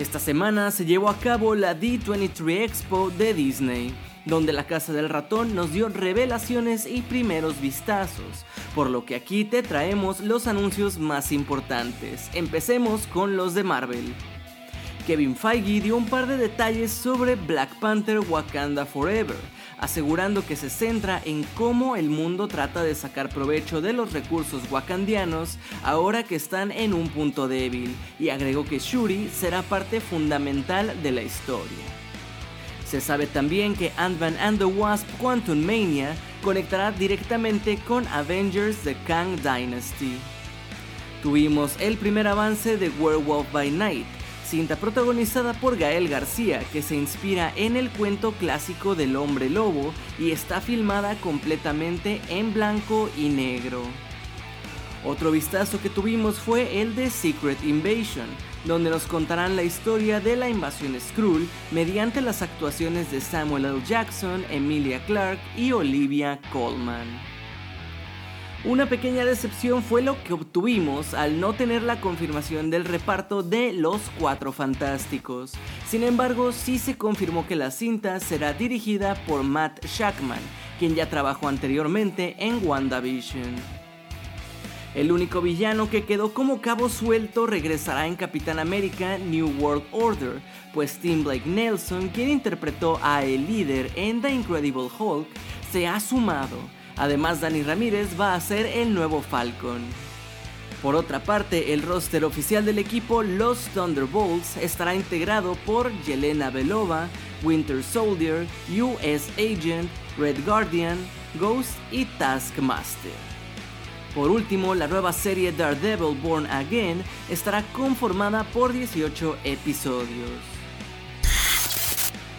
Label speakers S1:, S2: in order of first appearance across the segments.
S1: Esta semana se llevó a cabo la D23 Expo de Disney, donde la Casa del Ratón nos dio revelaciones y primeros vistazos, por lo que aquí te traemos los anuncios más importantes. Empecemos con los de Marvel. Kevin Feige dio un par de detalles sobre Black Panther Wakanda Forever, asegurando que se centra en cómo el mundo trata de sacar provecho de los recursos wakandianos ahora que están en un punto débil, y agregó que Shuri será parte fundamental de la historia. Se sabe también que Ant-Man and the Wasp Quantum Mania conectará directamente con Avengers The Kang Dynasty. Tuvimos el primer avance de Werewolf by Night, cinta protagonizada por Gael García, que se inspira en el cuento clásico del hombre lobo y está filmada completamente en blanco y negro. Otro vistazo que tuvimos fue el de Secret Invasion, donde nos contarán la historia de la invasión Skrull mediante las actuaciones de Samuel L. Jackson, Emilia Clarke y Olivia Colman. Una pequeña decepción fue lo que obtuvimos al no tener la confirmación del reparto de Los Cuatro Fantásticos. Sin embargo, sí se confirmó que la cinta será dirigida por Matt Shackman, quien ya trabajó anteriormente en WandaVision. El único villano que quedó como cabo suelto regresará en Capitán América New World Order, pues Tim Blake Nelson, quien interpretó a el líder en The Incredible Hulk, se ha sumado Además, Dani Ramírez va a ser el nuevo Falcon. Por otra parte, el roster oficial del equipo Los Thunderbolts estará integrado por Yelena Belova, Winter Soldier, US Agent, Red Guardian, Ghost y Taskmaster. Por último, la nueva serie Daredevil Born Again estará conformada por 18 episodios.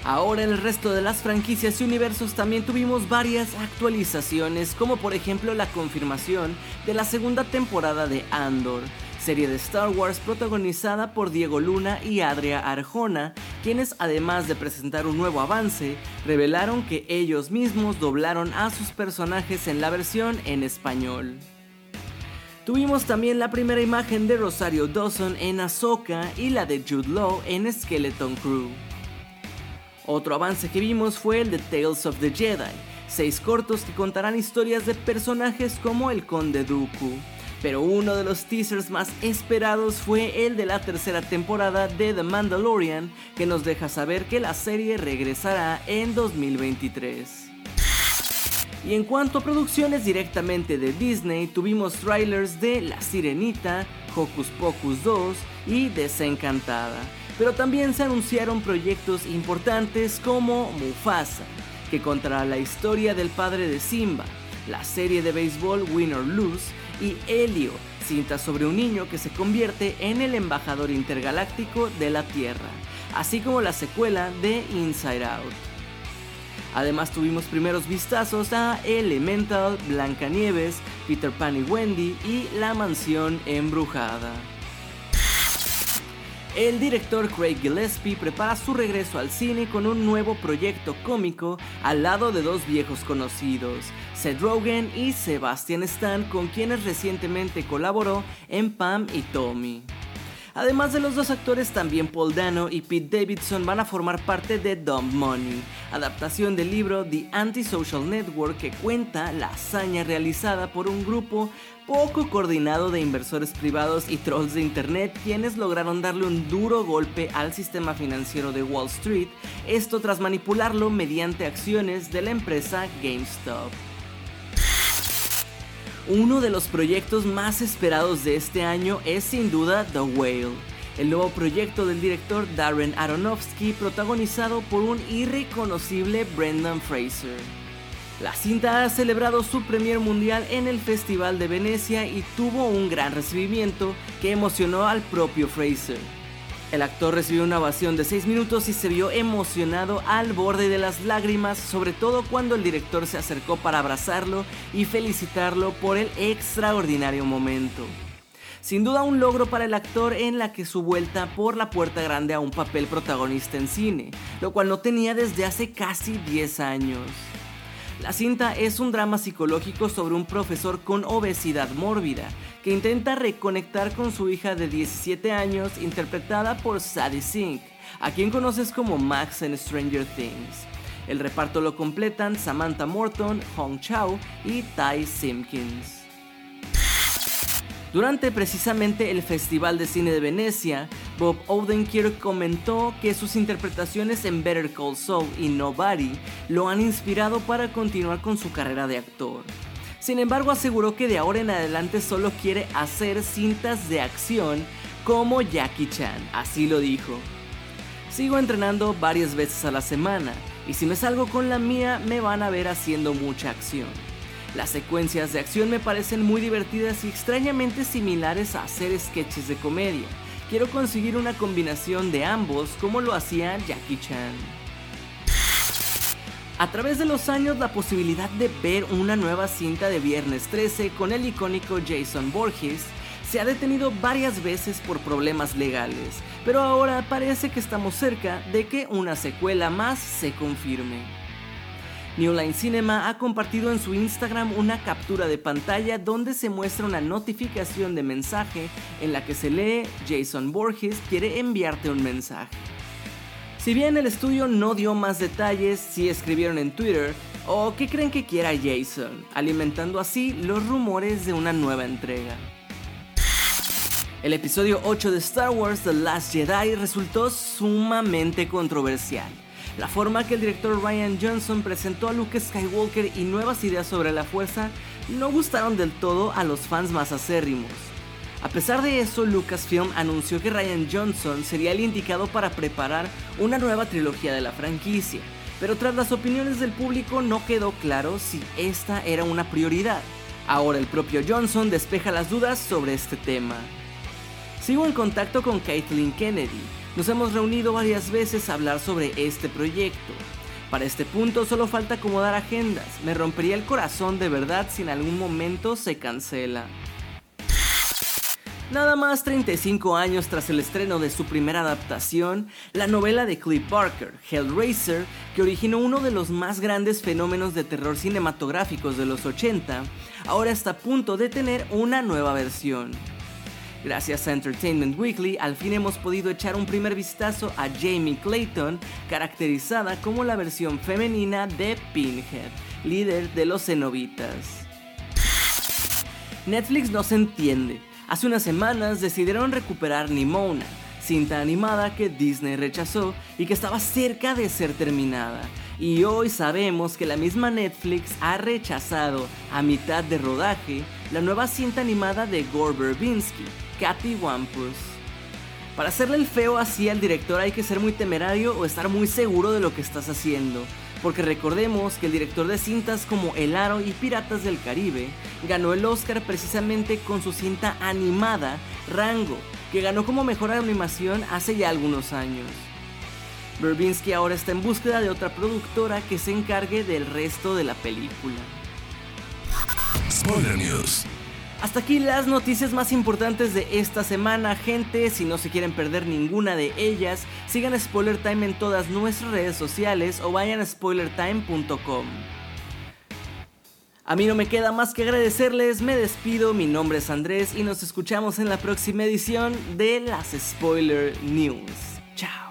S1: Ahora en el resto de las franquicias y universos también tuvimos varias actualizaciones, como por ejemplo la confirmación de la segunda temporada de Andor, serie de Star Wars protagonizada por Diego Luna y Adria Arjona, quienes además de presentar un nuevo avance, revelaron que ellos mismos doblaron a sus personajes en la versión en español. Tuvimos también la primera imagen de Rosario Dawson en Ahsoka y la de Jude Law en Skeleton Crew. Otro avance que vimos fue el de Tales of the Jedi, seis cortos que contarán historias de personajes como el Conde Dooku. Pero uno de los teasers más esperados fue el de la tercera temporada de The Mandalorian, que nos deja saber que la serie regresará en 2023. Y en cuanto a producciones directamente de Disney, tuvimos trailers de La Sirenita, Hocus Pocus 2 y Desencantada pero también se anunciaron proyectos importantes como Mufasa, que contará la historia del padre de Simba, la serie de béisbol Win or Lose y Helio, cinta sobre un niño que se convierte en el embajador intergaláctico de la Tierra, así como la secuela de Inside Out. Además tuvimos primeros vistazos a Elemental, Blancanieves, Peter Pan y Wendy y La Mansión Embrujada. El director Craig Gillespie prepara su regreso al cine con un nuevo proyecto cómico al lado de dos viejos conocidos, Seth Rogen y Sebastian Stan, con quienes recientemente colaboró en Pam y Tommy. Además de los dos actores, también Paul Dano y Pete Davidson van a formar parte de Dumb Money, adaptación del libro The Antisocial Network que cuenta la hazaña realizada por un grupo poco coordinado de inversores privados y trolls de internet quienes lograron darle un duro golpe al sistema financiero de Wall Street, esto tras manipularlo mediante acciones de la empresa GameStop. Uno de los proyectos más esperados de este año es sin duda The Whale, el nuevo proyecto del director Darren Aronofsky protagonizado por un irreconocible Brendan Fraser. La cinta ha celebrado su premier mundial en el Festival de Venecia y tuvo un gran recibimiento que emocionó al propio Fraser. El actor recibió una ovación de 6 minutos y se vio emocionado al borde de las lágrimas, sobre todo cuando el director se acercó para abrazarlo y felicitarlo por el extraordinario momento. Sin duda un logro para el actor en la que su vuelta por la puerta grande a un papel protagonista en cine, lo cual no tenía desde hace casi 10 años. La cinta es un drama psicológico sobre un profesor con obesidad mórbida que intenta reconectar con su hija de 17 años interpretada por Sadie Sink, a quien conoces como Max en Stranger Things. El reparto lo completan Samantha Morton, Hong Chao y Ty Simpkins. Durante precisamente el Festival de Cine de Venecia, Bob Odenkirk comentó que sus interpretaciones en Better Call Saul y Nobody lo han inspirado para continuar con su carrera de actor. Sin embargo, aseguró que de ahora en adelante solo quiere hacer cintas de acción como Jackie Chan, así lo dijo. Sigo entrenando varias veces a la semana y si me salgo con la mía me van a ver haciendo mucha acción. Las secuencias de acción me parecen muy divertidas y extrañamente similares a hacer sketches de comedia. Quiero conseguir una combinación de ambos como lo hacía Jackie Chan. A través de los años la posibilidad de ver una nueva cinta de Viernes 13 con el icónico Jason Borges se ha detenido varias veces por problemas legales, pero ahora parece que estamos cerca de que una secuela más se confirme. New Line Cinema ha compartido en su Instagram una captura de pantalla donde se muestra una notificación de mensaje en la que se lee Jason Borges quiere enviarte un mensaje. Si bien el estudio no dio más detalles, sí escribieron en Twitter o qué creen que quiera Jason, alimentando así los rumores de una nueva entrega. El episodio 8 de Star Wars The Last Jedi resultó sumamente controversial la forma que el director Ryan Johnson presentó a Luke Skywalker y nuevas ideas sobre la fuerza no gustaron del todo a los fans más acérrimos. A pesar de eso, Lucasfilm anunció que Ryan Johnson sería el indicado para preparar una nueva trilogía de la franquicia, pero tras las opiniones del público no quedó claro si esta era una prioridad. Ahora el propio Johnson despeja las dudas sobre este tema. Sigo en contacto con Kathleen Kennedy, nos hemos reunido varias veces a hablar sobre este proyecto. Para este punto solo falta acomodar agendas. Me rompería el corazón de verdad si en algún momento se cancela. Nada más 35 años tras el estreno de su primera adaptación, la novela de Cliff Barker, Hellraiser, que originó uno de los más grandes fenómenos de terror cinematográficos de los 80, ahora está a punto de tener una nueva versión. Gracias a Entertainment Weekly, al fin hemos podido echar un primer vistazo a Jamie Clayton, caracterizada como la versión femenina de Pinhead, líder de los cenobitas. Netflix no se entiende. Hace unas semanas decidieron recuperar Nimona, cinta animada que Disney rechazó y que estaba cerca de ser terminada. Y hoy sabemos que la misma Netflix ha rechazado a mitad de rodaje la nueva cinta animada de Gore Verbinski, Katy Wampus. Para hacerle el feo así al director hay que ser muy temerario o estar muy seguro de lo que estás haciendo, porque recordemos que el director de cintas como El Aro y Piratas del Caribe ganó el Oscar precisamente con su cinta animada Rango, que ganó como mejor animación hace ya algunos años. Verbinski ahora está en búsqueda de otra productora que se encargue del resto de la película.
S2: Spoiler News.
S1: Hasta aquí las noticias más importantes de esta semana, gente. Si no se quieren perder ninguna de ellas, sigan Spoiler Time en todas nuestras redes sociales o vayan a spoilertime.com. A mí no me queda más que agradecerles, me despido, mi nombre es Andrés y nos escuchamos en la próxima edición de las Spoiler News. Chao.